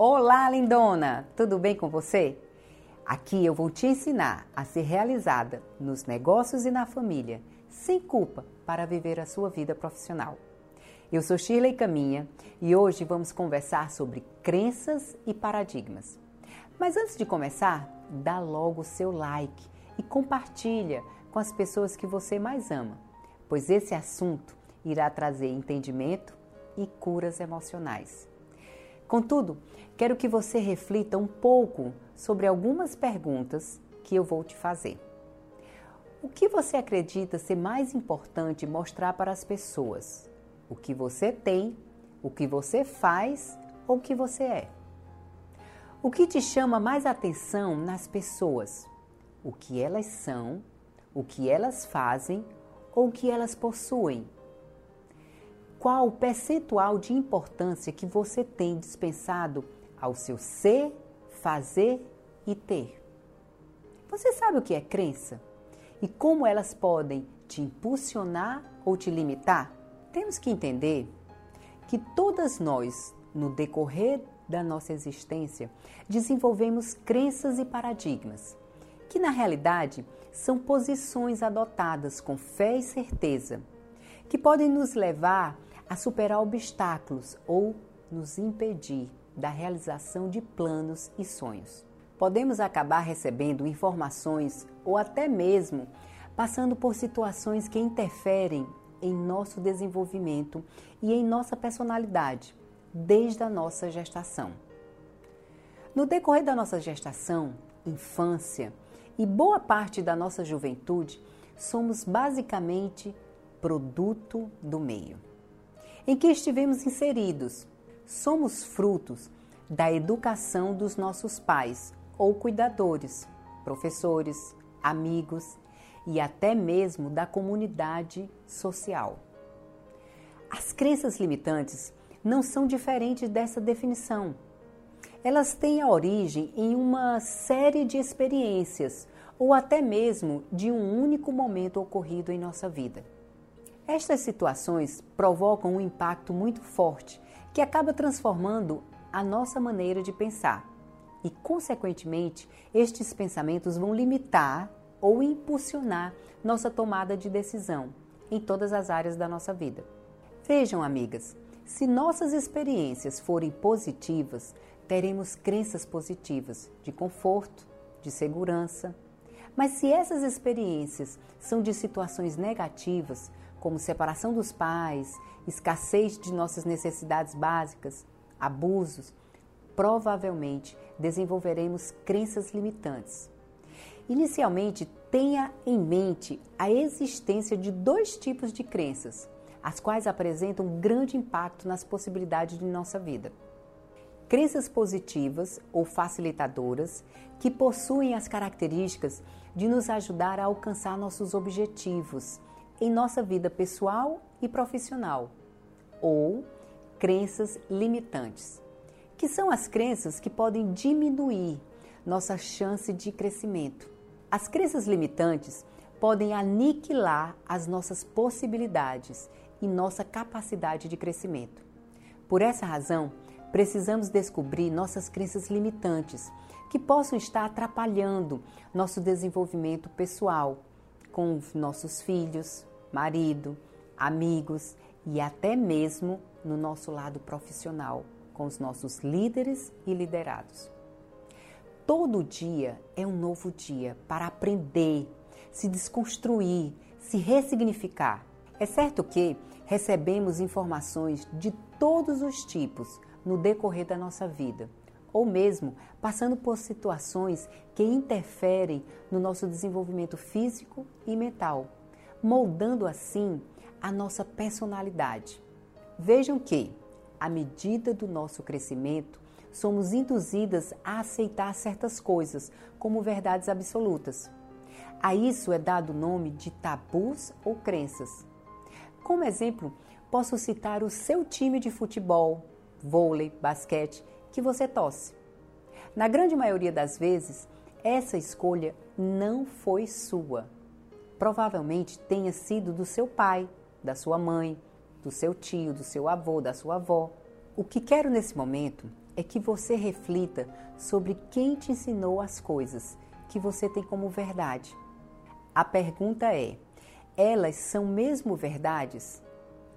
Olá, lindona! Tudo bem com você? Aqui eu vou te ensinar a ser realizada nos negócios e na família, sem culpa, para viver a sua vida profissional. Eu sou Shirley Caminha e hoje vamos conversar sobre crenças e paradigmas. Mas antes de começar, dá logo o seu like e compartilha com as pessoas que você mais ama, pois esse assunto irá trazer entendimento e curas emocionais. Contudo, quero que você reflita um pouco sobre algumas perguntas que eu vou te fazer. O que você acredita ser mais importante mostrar para as pessoas? O que você tem, o que você faz ou o que você é? O que te chama mais atenção nas pessoas? O que elas são, o que elas fazem ou o que elas possuem? Qual o percentual de importância que você tem dispensado ao seu ser, fazer e ter. Você sabe o que é crença? E como elas podem te impulsionar ou te limitar? Temos que entender que todas nós, no decorrer da nossa existência, desenvolvemos crenças e paradigmas, que na realidade são posições adotadas com fé e certeza, que podem nos levar a superar obstáculos ou nos impedir da realização de planos e sonhos. Podemos acabar recebendo informações ou até mesmo passando por situações que interferem em nosso desenvolvimento e em nossa personalidade desde a nossa gestação. No decorrer da nossa gestação, infância e boa parte da nossa juventude, somos basicamente produto do meio em que estivemos inseridos. Somos frutos da educação dos nossos pais ou cuidadores, professores, amigos e até mesmo da comunidade social. As crenças limitantes não são diferentes dessa definição. Elas têm a origem em uma série de experiências ou até mesmo de um único momento ocorrido em nossa vida. Estas situações provocam um impacto muito forte que acaba transformando a nossa maneira de pensar. E, consequentemente, estes pensamentos vão limitar ou impulsionar nossa tomada de decisão em todas as áreas da nossa vida. Vejam, amigas, se nossas experiências forem positivas, teremos crenças positivas de conforto, de segurança. Mas se essas experiências são de situações negativas, como separação dos pais, escassez de nossas necessidades básicas, abusos, provavelmente desenvolveremos crenças limitantes. Inicialmente, tenha em mente a existência de dois tipos de crenças, as quais apresentam grande impacto nas possibilidades de nossa vida. Crenças positivas ou facilitadoras que possuem as características de nos ajudar a alcançar nossos objetivos em nossa vida pessoal e profissional, ou crenças limitantes, que são as crenças que podem diminuir nossa chance de crescimento. As crenças limitantes podem aniquilar as nossas possibilidades e nossa capacidade de crescimento. Por essa razão, precisamos descobrir nossas crenças limitantes que possam estar atrapalhando nosso desenvolvimento pessoal com os nossos filhos, marido, amigos e até mesmo no nosso lado profissional, com os nossos líderes e liderados. Todo dia é um novo dia para aprender, se desconstruir, se ressignificar. É certo que recebemos informações de todos os tipos no decorrer da nossa vida, ou mesmo passando por situações que interferem no nosso desenvolvimento físico e mental moldando assim a nossa personalidade. Vejam que, à medida do nosso crescimento, somos induzidas a aceitar certas coisas como verdades absolutas. A isso é dado o nome de tabus ou crenças. Como exemplo, posso citar o seu time de futebol, vôlei, basquete que você torce. Na grande maioria das vezes, essa escolha não foi sua provavelmente tenha sido do seu pai, da sua mãe, do seu tio, do seu avô, da sua avó. O que quero nesse momento é que você reflita sobre quem te ensinou as coisas que você tem como verdade. A pergunta é: elas são mesmo verdades?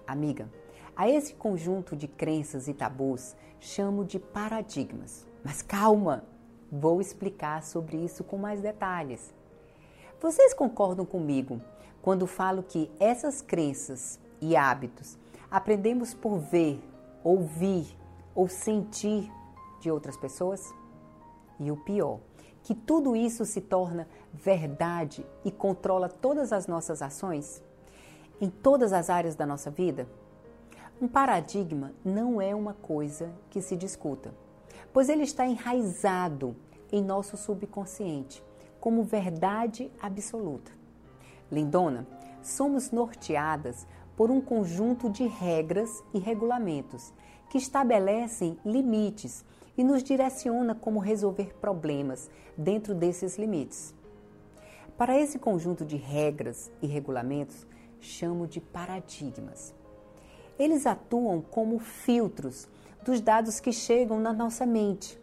Amiga, a esse conjunto de crenças e tabus chamo de paradigmas. Mas calma, vou explicar sobre isso com mais detalhes. Vocês concordam comigo quando falo que essas crenças e hábitos aprendemos por ver, ouvir ou sentir de outras pessoas? E o pior, que tudo isso se torna verdade e controla todas as nossas ações? Em todas as áreas da nossa vida? Um paradigma não é uma coisa que se discuta, pois ele está enraizado em nosso subconsciente como verdade absoluta. Lindona, somos norteadas por um conjunto de regras e regulamentos que estabelecem limites e nos direciona como resolver problemas dentro desses limites. Para esse conjunto de regras e regulamentos, chamo de paradigmas. Eles atuam como filtros dos dados que chegam na nossa mente.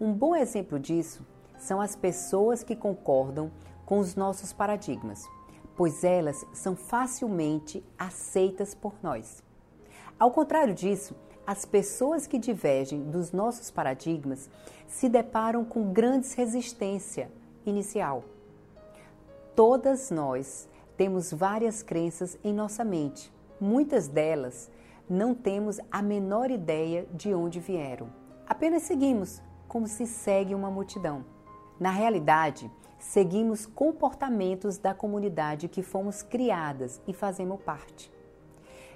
Um bom exemplo disso são as pessoas que concordam com os nossos paradigmas, pois elas são facilmente aceitas por nós. Ao contrário disso, as pessoas que divergem dos nossos paradigmas se deparam com grandes resistência inicial. Todas nós temos várias crenças em nossa mente. Muitas delas não temos a menor ideia de onde vieram. Apenas seguimos, como se segue uma multidão. Na realidade, seguimos comportamentos da comunidade que fomos criadas e fazemos parte.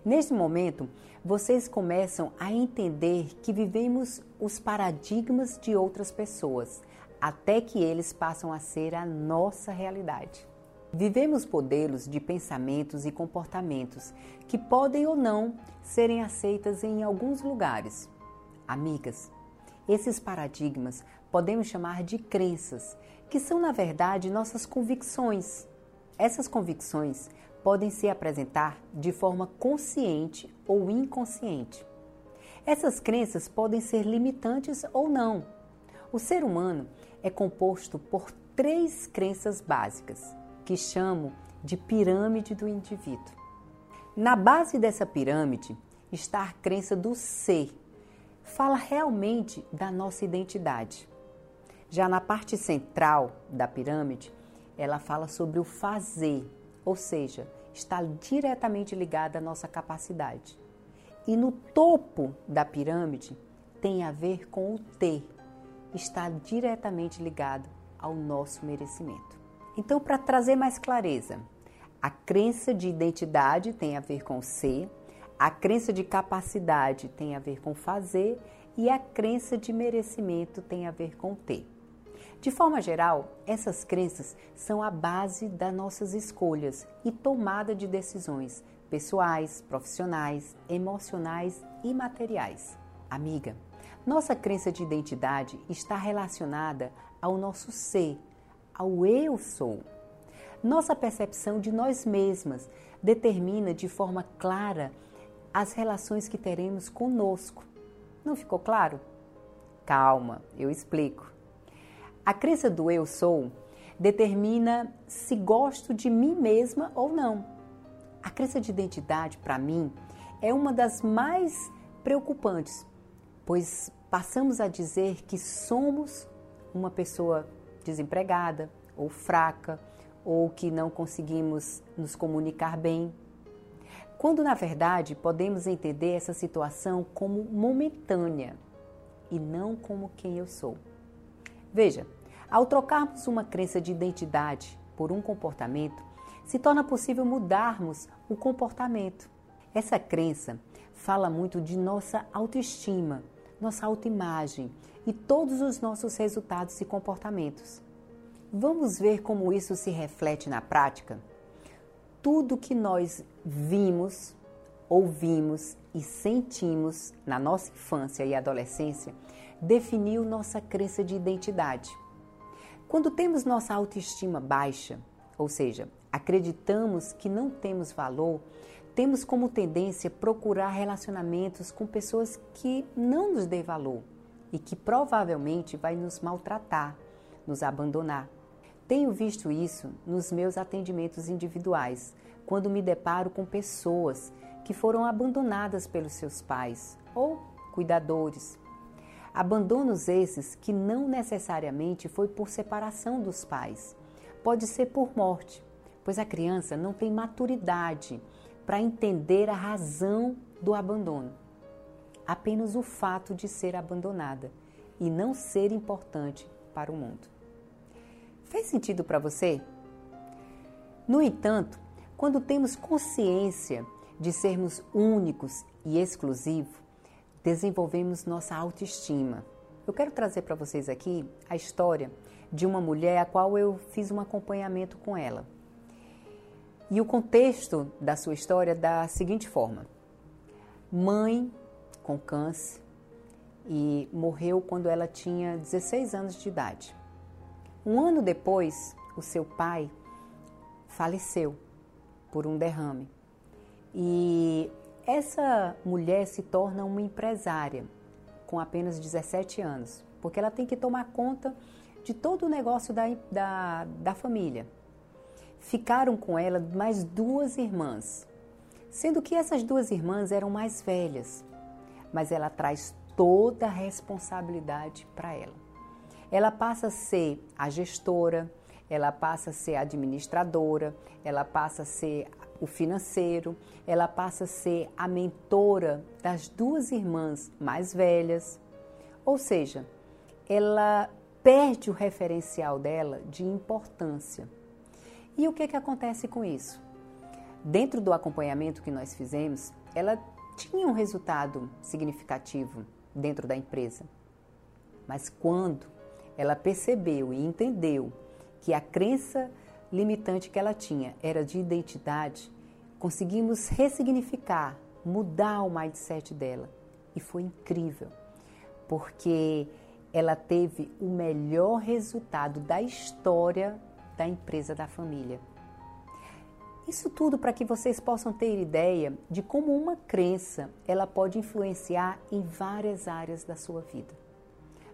Neste momento, vocês começam a entender que vivemos os paradigmas de outras pessoas, até que eles passam a ser a nossa realidade. Vivemos modelos de pensamentos e comportamentos que podem ou não serem aceitas em alguns lugares. Amigas, esses paradigmas podemos chamar de crenças, que são na verdade nossas convicções. Essas convicções podem se apresentar de forma consciente ou inconsciente. Essas crenças podem ser limitantes ou não. O ser humano é composto por três crenças básicas, que chamo de pirâmide do indivíduo. Na base dessa pirâmide está a crença do ser. Fala realmente da nossa identidade. Já na parte central da pirâmide, ela fala sobre o fazer, ou seja, está diretamente ligada à nossa capacidade. E no topo da pirâmide tem a ver com o ter, está diretamente ligado ao nosso merecimento. Então, para trazer mais clareza, a crença de identidade tem a ver com ser, a crença de capacidade tem a ver com fazer e a crença de merecimento tem a ver com ter. De forma geral, essas crenças são a base das nossas escolhas e tomada de decisões pessoais, profissionais, emocionais e materiais. Amiga, nossa crença de identidade está relacionada ao nosso ser, ao eu sou. Nossa percepção de nós mesmas determina de forma clara as relações que teremos conosco. Não ficou claro? Calma, eu explico. A crença do eu sou determina se gosto de mim mesma ou não. A crença de identidade, para mim, é uma das mais preocupantes, pois passamos a dizer que somos uma pessoa desempregada ou fraca ou que não conseguimos nos comunicar bem. Quando na verdade podemos entender essa situação como momentânea e não como quem eu sou. Veja, ao trocarmos uma crença de identidade por um comportamento, se torna possível mudarmos o comportamento. Essa crença fala muito de nossa autoestima, nossa autoimagem e todos os nossos resultados e comportamentos. Vamos ver como isso se reflete na prática? Tudo que nós vimos, ouvimos e sentimos na nossa infância e adolescência definiu nossa crença de identidade. Quando temos nossa autoestima baixa, ou seja, acreditamos que não temos valor, temos como tendência procurar relacionamentos com pessoas que não nos dê valor e que provavelmente vai nos maltratar, nos abandonar. Tenho visto isso nos meus atendimentos individuais, quando me deparo com pessoas que foram abandonadas pelos seus pais ou cuidadores. Abandonos esses que não necessariamente foi por separação dos pais, pode ser por morte, pois a criança não tem maturidade para entender a razão do abandono. Apenas o fato de ser abandonada e não ser importante para o mundo. Fez sentido para você? No entanto, quando temos consciência de sermos únicos e exclusivos, desenvolvemos nossa autoestima. Eu quero trazer para vocês aqui a história de uma mulher a qual eu fiz um acompanhamento com ela. E o contexto da sua história da seguinte forma: mãe com câncer e morreu quando ela tinha 16 anos de idade. Um ano depois, o seu pai faleceu por um derrame. E essa mulher se torna uma empresária com apenas 17 anos, porque ela tem que tomar conta de todo o negócio da, da, da família ficaram com ela mais duas irmãs, sendo que essas duas irmãs eram mais velhas, mas ela traz toda a responsabilidade para ela. Ela passa a ser a gestora, ela passa a ser a administradora, ela passa a ser o financeiro, ela passa a ser a mentora das duas irmãs mais velhas. Ou seja, ela perde o referencial dela de importância. E o que, que acontece com isso? Dentro do acompanhamento que nós fizemos, ela tinha um resultado significativo dentro da empresa. Mas quando ela percebeu e entendeu que a crença limitante que ela tinha era de identidade, conseguimos ressignificar, mudar o mindset dela. E foi incrível, porque ela teve o melhor resultado da história da empresa da família. Isso tudo para que vocês possam ter ideia de como uma crença ela pode influenciar em várias áreas da sua vida.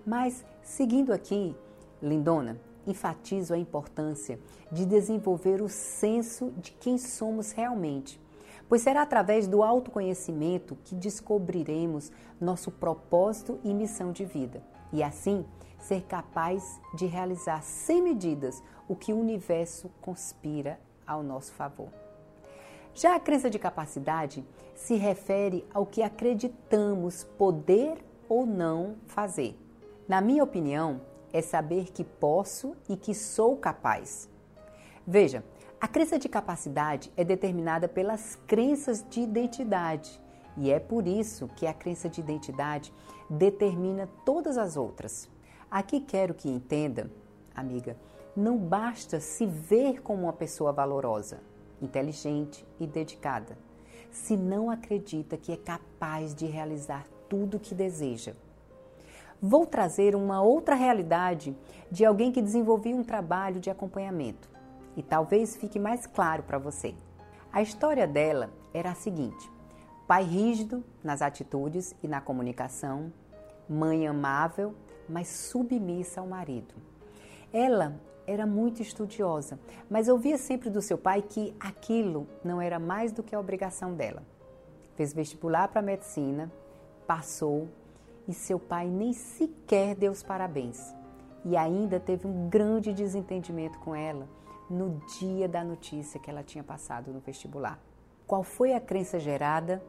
Mas seguindo aqui, lindona, enfatizo a importância de desenvolver o senso de quem somos realmente, pois será através do autoconhecimento que descobriremos nosso propósito e missão de vida. E assim, ser capaz de realizar sem medidas o que o universo conspira ao nosso favor. Já a crença de capacidade se refere ao que acreditamos poder ou não fazer. Na minha opinião, é saber que posso e que sou capaz. Veja, a crença de capacidade é determinada pelas crenças de identidade e é por isso que a crença de identidade determina todas as outras. Aqui quero que entenda, amiga, não basta se ver como uma pessoa valorosa, inteligente e dedicada, se não acredita que é capaz de realizar tudo o que deseja. Vou trazer uma outra realidade de alguém que desenvolveu um trabalho de acompanhamento e talvez fique mais claro para você. A história dela era a seguinte: pai rígido nas atitudes e na comunicação, mãe amável mas submissa ao marido. Ela era muito estudiosa, mas ouvia sempre do seu pai que aquilo não era mais do que a obrigação dela. Fez vestibular para medicina, passou e seu pai nem sequer deu os parabéns. E ainda teve um grande desentendimento com ela no dia da notícia que ela tinha passado no vestibular. Qual foi a crença gerada?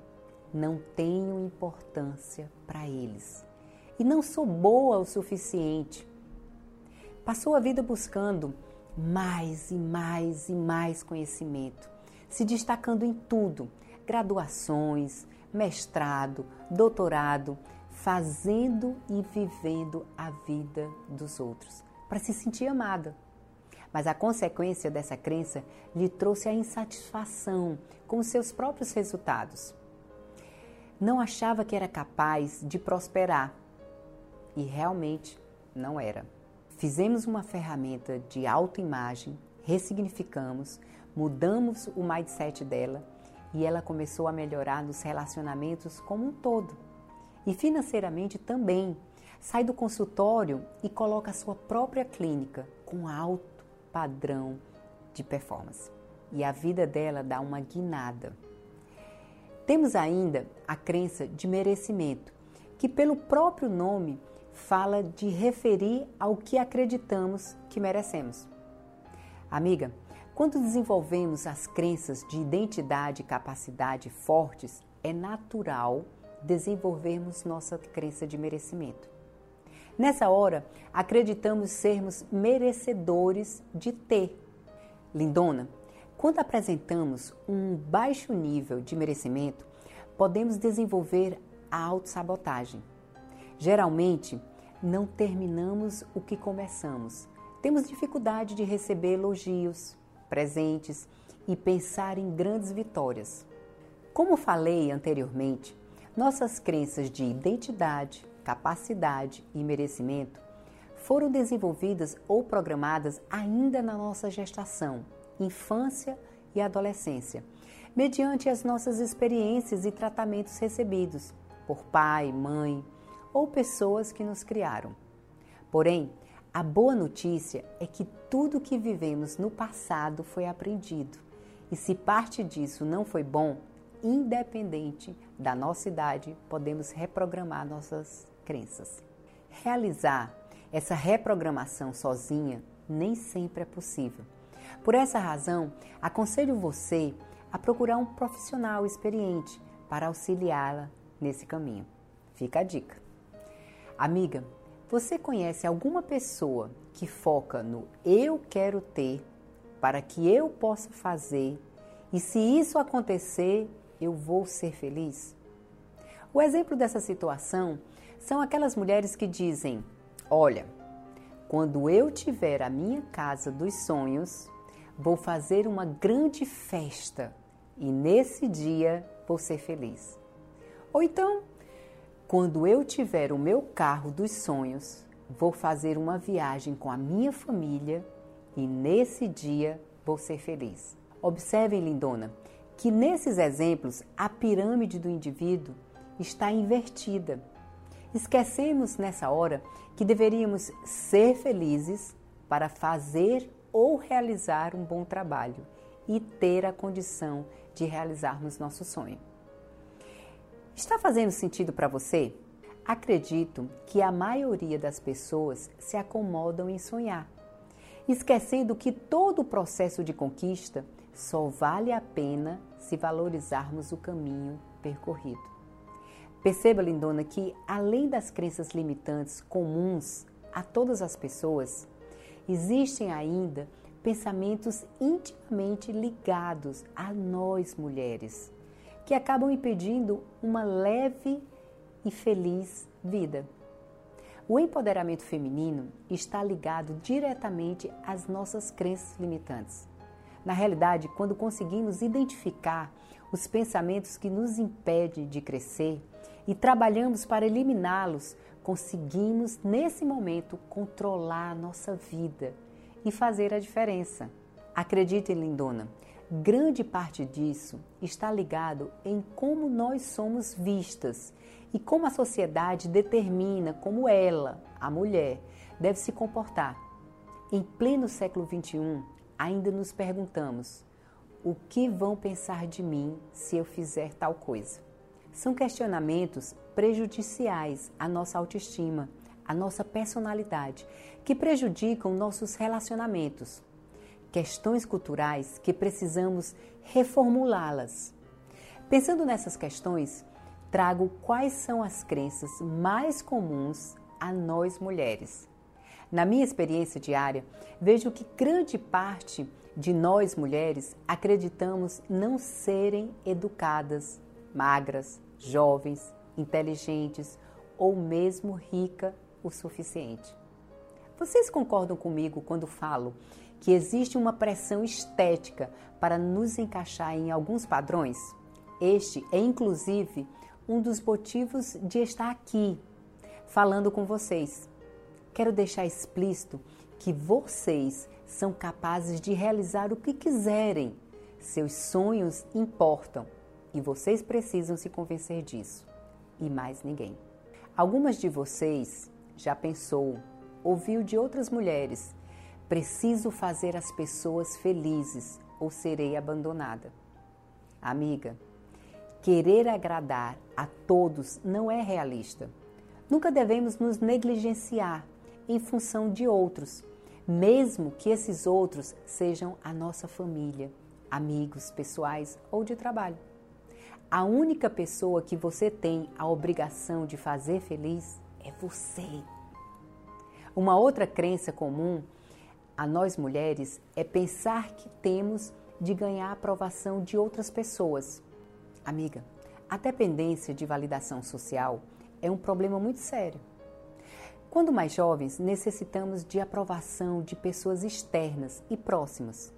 Não tenho importância para eles e não sou boa o suficiente. Passou a vida buscando mais e mais e mais conhecimento, se destacando em tudo: graduações, mestrado, doutorado, fazendo e vivendo a vida dos outros, para se sentir amada. Mas a consequência dessa crença lhe trouxe a insatisfação com seus próprios resultados. Não achava que era capaz de prosperar e realmente não era. Fizemos uma ferramenta de autoimagem, ressignificamos, mudamos o mindset dela e ela começou a melhorar nos relacionamentos como um todo. E financeiramente também, sai do consultório e coloca a sua própria clínica com alto padrão de performance. E a vida dela dá uma guinada. Temos ainda a crença de merecimento, que pelo próprio nome fala de referir ao que acreditamos que merecemos. Amiga, quando desenvolvemos as crenças de identidade e capacidade fortes, é natural desenvolvermos nossa crença de merecimento. Nessa hora, acreditamos sermos merecedores de ter. Lindona, quando apresentamos um baixo nível de merecimento, podemos desenvolver a autossabotagem. Geralmente, não terminamos o que começamos. Temos dificuldade de receber elogios, presentes e pensar em grandes vitórias. Como falei anteriormente, nossas crenças de identidade, capacidade e merecimento foram desenvolvidas ou programadas ainda na nossa gestação, infância e adolescência, mediante as nossas experiências e tratamentos recebidos por pai, mãe ou pessoas que nos criaram. Porém, a boa notícia é que tudo que vivemos no passado foi aprendido. E se parte disso não foi bom, independente da nossa idade, podemos reprogramar nossas crenças. Realizar essa reprogramação sozinha nem sempre é possível. Por essa razão, aconselho você a procurar um profissional experiente para auxiliá-la nesse caminho. Fica a dica. Amiga, você conhece alguma pessoa que foca no eu quero ter para que eu possa fazer e se isso acontecer, eu vou ser feliz? O exemplo dessa situação são aquelas mulheres que dizem: Olha, quando eu tiver a minha casa dos sonhos, vou fazer uma grande festa e nesse dia vou ser feliz. Ou então, quando eu tiver o meu carro dos sonhos, vou fazer uma viagem com a minha família e nesse dia vou ser feliz. Observem, lindona, que nesses exemplos a pirâmide do indivíduo está invertida. Esquecemos nessa hora que deveríamos ser felizes para fazer ou realizar um bom trabalho e ter a condição de realizarmos nosso sonho. Está fazendo sentido para você? Acredito que a maioria das pessoas se acomodam em sonhar, esquecendo que todo o processo de conquista só vale a pena se valorizarmos o caminho percorrido. Perceba, lindona, que além das crenças limitantes comuns a todas as pessoas, existem ainda pensamentos intimamente ligados a nós mulheres que acabam impedindo uma leve e feliz vida. O empoderamento feminino está ligado diretamente às nossas crenças limitantes. Na realidade, quando conseguimos identificar os pensamentos que nos impedem de crescer e trabalhamos para eliminá-los, conseguimos nesse momento controlar a nossa vida e fazer a diferença. Acredite, lindona, grande parte disso está ligado em como nós somos vistas e como a sociedade determina como ela, a mulher, deve se comportar. Em pleno século XXI, ainda nos perguntamos: o que vão pensar de mim se eu fizer tal coisa? São questionamentos prejudiciais à nossa autoestima, à nossa personalidade, que prejudicam nossos relacionamentos questões culturais que precisamos reformulá-las. Pensando nessas questões, trago quais são as crenças mais comuns a nós mulheres. Na minha experiência diária, vejo que grande parte de nós mulheres acreditamos não serem educadas, magras, jovens, inteligentes ou mesmo rica o suficiente. Vocês concordam comigo quando falo que existe uma pressão estética para nos encaixar em alguns padrões? Este é inclusive um dos motivos de estar aqui falando com vocês. Quero deixar explícito que vocês são capazes de realizar o que quiserem. Seus sonhos importam e vocês precisam se convencer disso. E mais ninguém. Algumas de vocês já pensou, ouviu de outras mulheres: preciso fazer as pessoas felizes ou serei abandonada? Amiga, querer agradar a todos não é realista. Nunca devemos nos negligenciar em função de outros, mesmo que esses outros sejam a nossa família, amigos pessoais ou de trabalho. A única pessoa que você tem a obrigação de fazer feliz é você. Uma outra crença comum a nós mulheres é pensar que temos de ganhar a aprovação de outras pessoas. Amiga, a dependência de validação social é um problema muito sério. Quando mais jovens, necessitamos de aprovação de pessoas externas e próximas.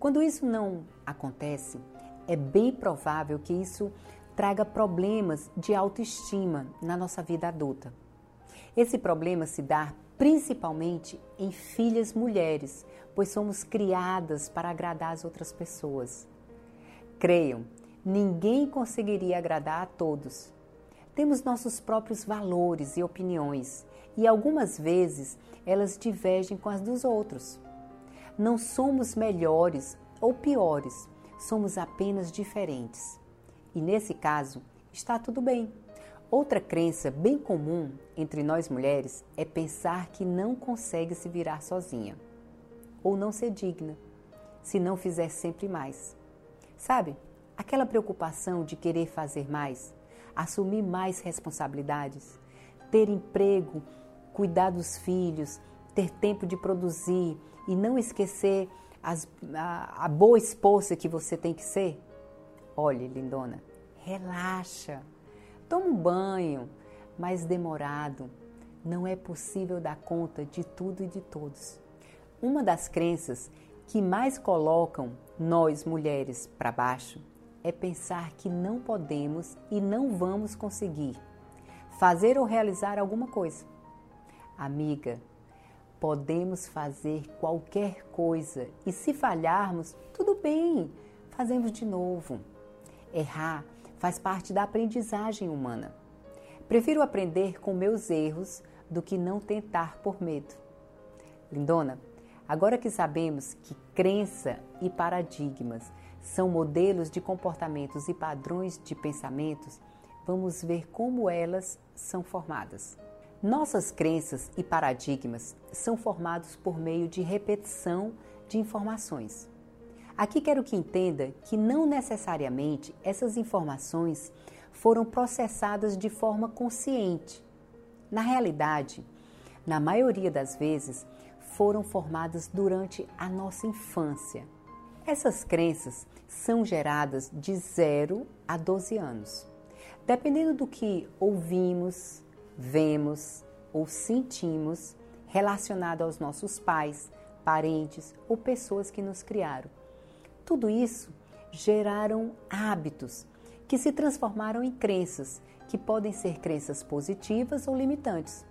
Quando isso não acontece, é bem provável que isso traga problemas de autoestima na nossa vida adulta. Esse problema se dá principalmente em filhas mulheres, pois somos criadas para agradar as outras pessoas. Creiam, ninguém conseguiria agradar a todos. Temos nossos próprios valores e opiniões, e algumas vezes elas divergem com as dos outros. Não somos melhores ou piores, somos apenas diferentes. E nesse caso, está tudo bem. Outra crença bem comum entre nós mulheres é pensar que não consegue se virar sozinha ou não ser digna se não fizer sempre mais. Sabe, aquela preocupação de querer fazer mais, assumir mais responsabilidades, ter emprego, cuidar dos filhos, ter tempo de produzir e não esquecer as, a, a boa esposa que você tem que ser? Olhe, lindona, relaxa. Toma um banho, mas demorado. Não é possível dar conta de tudo e de todos. Uma das crenças que mais colocam nós mulheres para baixo é pensar que não podemos e não vamos conseguir fazer ou realizar alguma coisa. Amiga, podemos fazer qualquer coisa e se falharmos, tudo bem, fazemos de novo. Errar faz parte da aprendizagem humana. Prefiro aprender com meus erros do que não tentar por medo. Lindona, agora que sabemos que crença e paradigmas são modelos de comportamentos e padrões de pensamentos, vamos ver como elas são formadas. Nossas crenças e paradigmas são formados por meio de repetição de informações. Aqui quero que entenda que não necessariamente essas informações foram processadas de forma consciente. Na realidade, na maioria das vezes, foram formadas durante a nossa infância. Essas crenças são geradas de 0 a 12 anos. Dependendo do que ouvimos, vemos ou sentimos relacionado aos nossos pais, parentes ou pessoas que nos criaram. Tudo isso geraram hábitos que se transformaram em crenças, que podem ser crenças positivas ou limitantes,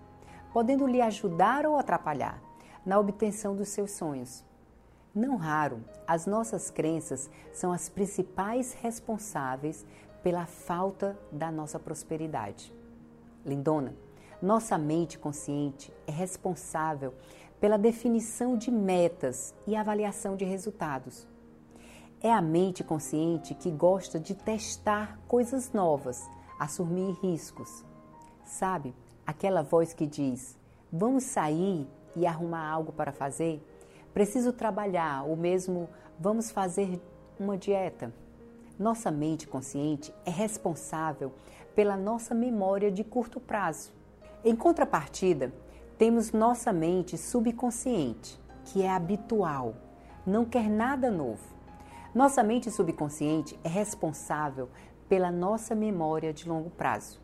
podendo lhe ajudar ou atrapalhar na obtenção dos seus sonhos. Não raro, as nossas crenças são as principais responsáveis pela falta da nossa prosperidade. Lindona, nossa mente consciente é responsável pela definição de metas e avaliação de resultados. É a mente consciente que gosta de testar coisas novas, assumir riscos. Sabe, aquela voz que diz: vamos sair e arrumar algo para fazer? Preciso trabalhar, ou mesmo vamos fazer uma dieta. Nossa mente consciente é responsável pela nossa memória de curto prazo. Em contrapartida, temos nossa mente subconsciente, que é habitual, não quer nada novo. Nossa mente subconsciente é responsável pela nossa memória de longo prazo.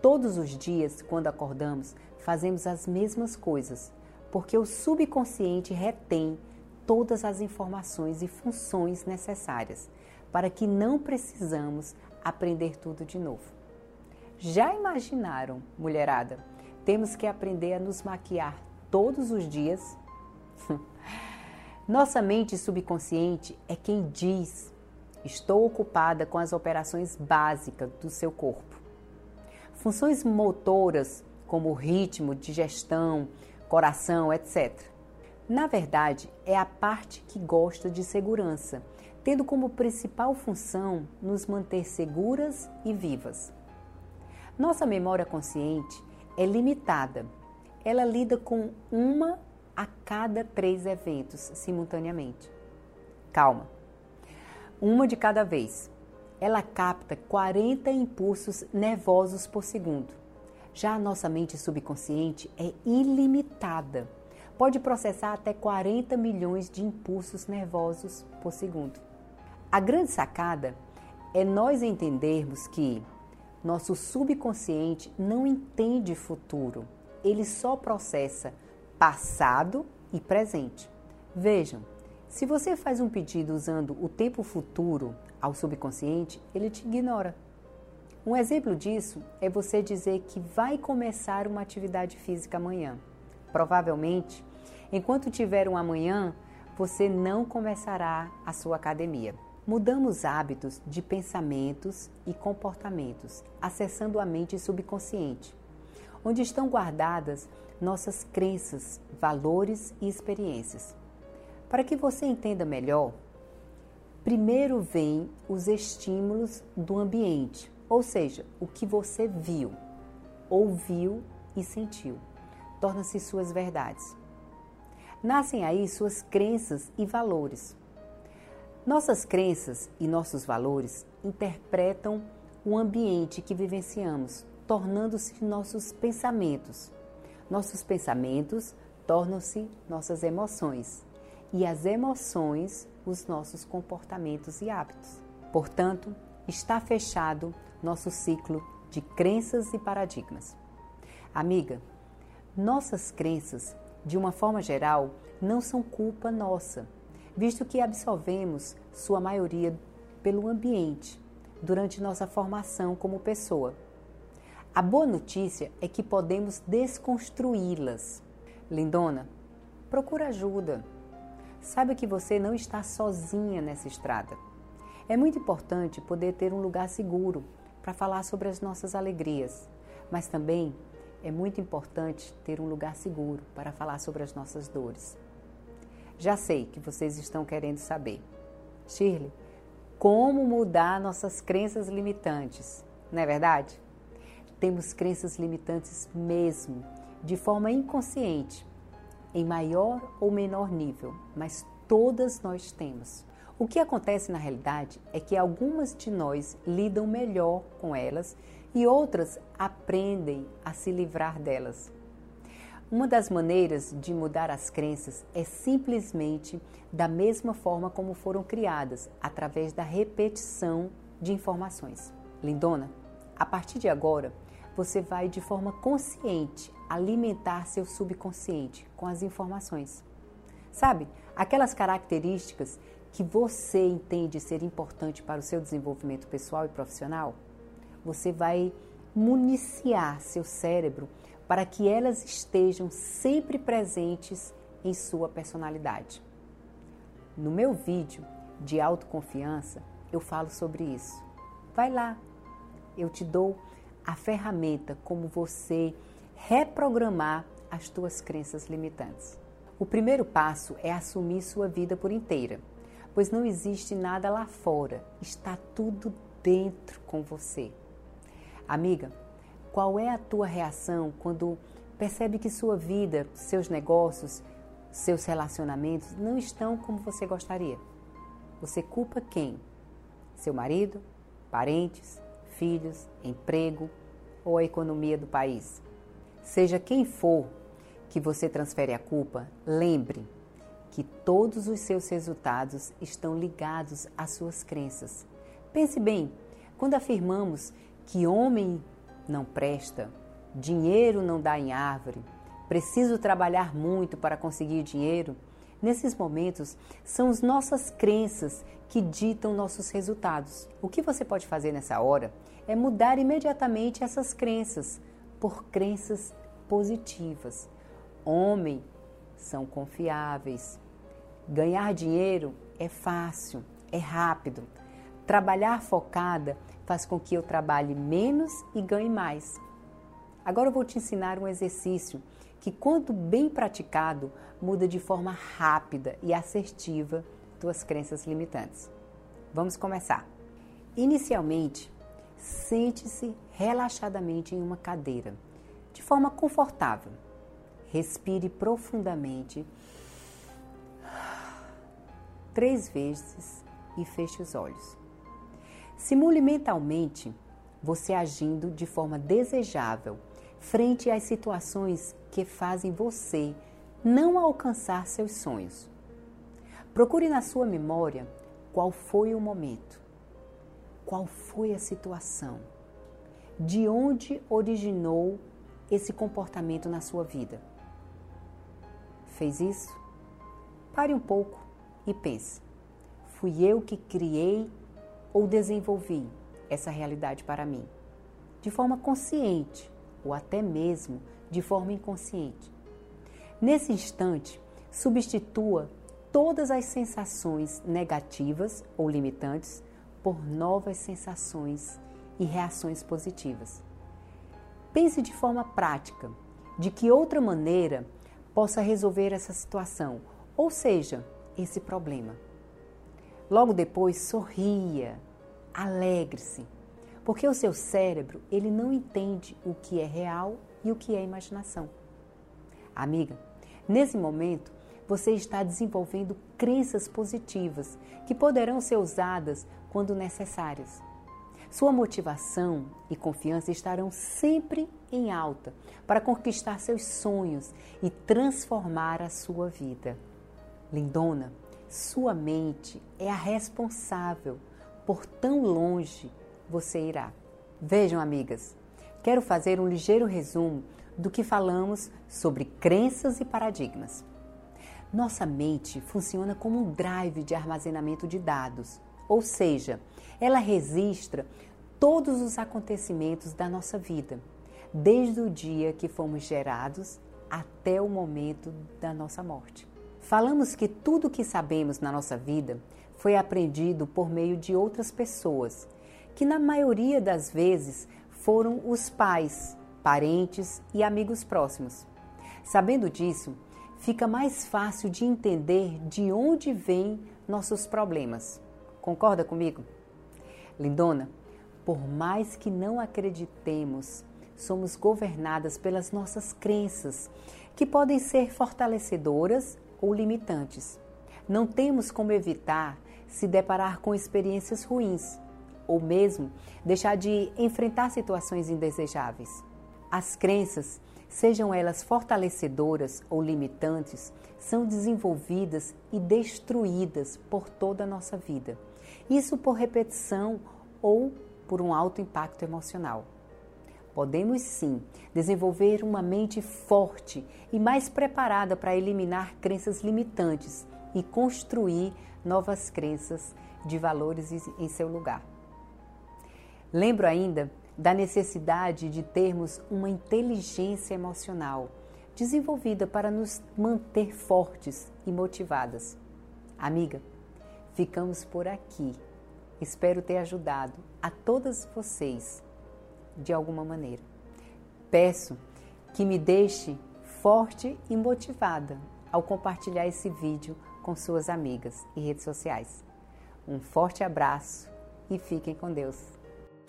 Todos os dias, quando acordamos, fazemos as mesmas coisas, porque o subconsciente retém todas as informações e funções necessárias para que não precisamos aprender tudo de novo. Já imaginaram, mulherada? Temos que aprender a nos maquiar todos os dias? Nossa mente subconsciente é quem diz: estou ocupada com as operações básicas do seu corpo. Funções motoras, como ritmo, digestão, coração, etc. Na verdade, é a parte que gosta de segurança, tendo como principal função nos manter seguras e vivas. Nossa memória consciente é limitada. Ela lida com uma cada três eventos simultaneamente. Calma. Uma de cada vez. Ela capta 40 impulsos nervosos por segundo. Já a nossa mente subconsciente é ilimitada. Pode processar até 40 milhões de impulsos nervosos por segundo. A grande sacada é nós entendermos que nosso subconsciente não entende futuro, ele só processa passado e presente. Vejam, se você faz um pedido usando o tempo futuro ao subconsciente, ele te ignora. Um exemplo disso é você dizer que vai começar uma atividade física amanhã. Provavelmente, enquanto tiver um amanhã, você não começará a sua academia. Mudamos hábitos de pensamentos e comportamentos, acessando a mente subconsciente, onde estão guardadas nossas crenças, valores e experiências. Para que você entenda melhor, primeiro vem os estímulos do ambiente, ou seja, o que você viu, ouviu e sentiu. Torna-se suas verdades. Nascem aí suas crenças e valores. Nossas crenças e nossos valores interpretam o ambiente que vivenciamos, tornando-se nossos pensamentos. Nossos pensamentos tornam-se nossas emoções e as emoções os nossos comportamentos e hábitos. Portanto, está fechado nosso ciclo de crenças e paradigmas. Amiga, nossas crenças, de uma forma geral, não são culpa nossa, visto que absorvemos sua maioria pelo ambiente durante nossa formação como pessoa. A boa notícia é que podemos desconstruí-las. Lindona, procura ajuda. Saiba que você não está sozinha nessa estrada. É muito importante poder ter um lugar seguro para falar sobre as nossas alegrias, mas também é muito importante ter um lugar seguro para falar sobre as nossas dores. Já sei que vocês estão querendo saber. Shirley, como mudar nossas crenças limitantes? Não é verdade? Temos crenças limitantes mesmo, de forma inconsciente, em maior ou menor nível, mas todas nós temos. O que acontece na realidade é que algumas de nós lidam melhor com elas e outras aprendem a se livrar delas. Uma das maneiras de mudar as crenças é simplesmente da mesma forma como foram criadas, através da repetição de informações. Lindona, a partir de agora, você vai de forma consciente alimentar seu subconsciente com as informações. Sabe, aquelas características que você entende ser importante para o seu desenvolvimento pessoal e profissional, você vai municiar seu cérebro para que elas estejam sempre presentes em sua personalidade. No meu vídeo de autoconfiança, eu falo sobre isso. Vai lá, eu te dou a ferramenta como você reprogramar as tuas crenças limitantes. O primeiro passo é assumir sua vida por inteira, pois não existe nada lá fora, está tudo dentro com você. Amiga, qual é a tua reação quando percebe que sua vida, seus negócios, seus relacionamentos não estão como você gostaria? Você culpa quem? Seu marido, parentes, filhos, emprego ou a economia do país. Seja quem for que você transfere a culpa, lembre que todos os seus resultados estão ligados às suas crenças. Pense bem, quando afirmamos que homem não presta, dinheiro não dá em árvore, preciso trabalhar muito para conseguir dinheiro, nesses momentos são as nossas crenças que ditam nossos resultados. O que você pode fazer nessa hora é mudar imediatamente essas crenças por crenças positivas. Homem são confiáveis. Ganhar dinheiro é fácil, é rápido. Trabalhar focada faz com que eu trabalhe menos e ganhe mais. Agora eu vou te ensinar um exercício que, quando bem praticado, muda de forma rápida e assertiva tuas crenças limitantes. Vamos começar. Inicialmente, sente-se relaxadamente em uma cadeira, de forma confortável. Respire profundamente três vezes e feche os olhos. Simule mentalmente você agindo de forma desejável frente às situações que fazem você não alcançar seus sonhos. Procure na sua memória qual foi o momento, qual foi a situação, de onde originou esse comportamento na sua vida. Fez isso? Pare um pouco e pense: fui eu que criei ou desenvolvi essa realidade para mim? De forma consciente ou até mesmo de forma inconsciente. Nesse instante, substitua todas as sensações negativas ou limitantes por novas sensações e reações positivas. Pense de forma prática de que outra maneira possa resolver essa situação, ou seja, esse problema. Logo depois, sorria, alegre-se, porque o seu cérebro ele não entende o que é real e o que é imaginação. Amiga, nesse momento você está desenvolvendo crenças positivas que poderão ser usadas quando necessárias. Sua motivação e confiança estarão sempre em alta para conquistar seus sonhos e transformar a sua vida. Lindona, sua mente é a responsável por tão longe você irá. Vejam, amigas, quero fazer um ligeiro resumo do que falamos sobre crenças e paradigmas. Nossa mente funciona como um drive de armazenamento de dados, ou seja, ela registra todos os acontecimentos da nossa vida, desde o dia que fomos gerados até o momento da nossa morte. Falamos que tudo o que sabemos na nossa vida foi aprendido por meio de outras pessoas, que na maioria das vezes foram os pais, parentes e amigos próximos. Sabendo disso, fica mais fácil de entender de onde vêm nossos problemas. Concorda comigo? Lindona, por mais que não acreditemos, somos governadas pelas nossas crenças, que podem ser fortalecedoras ou limitantes. Não temos como evitar se deparar com experiências ruins ou mesmo deixar de enfrentar situações indesejáveis. As crenças, sejam elas fortalecedoras ou limitantes, são desenvolvidas e destruídas por toda a nossa vida. Isso por repetição ou por um alto impacto emocional. Podemos sim desenvolver uma mente forte e mais preparada para eliminar crenças limitantes e construir novas crenças de valores em seu lugar. Lembro ainda da necessidade de termos uma inteligência emocional desenvolvida para nos manter fortes e motivadas. Amiga, ficamos por aqui. Espero ter ajudado a todas vocês de alguma maneira. Peço que me deixe forte e motivada ao compartilhar esse vídeo com suas amigas e redes sociais. Um forte abraço e fiquem com Deus.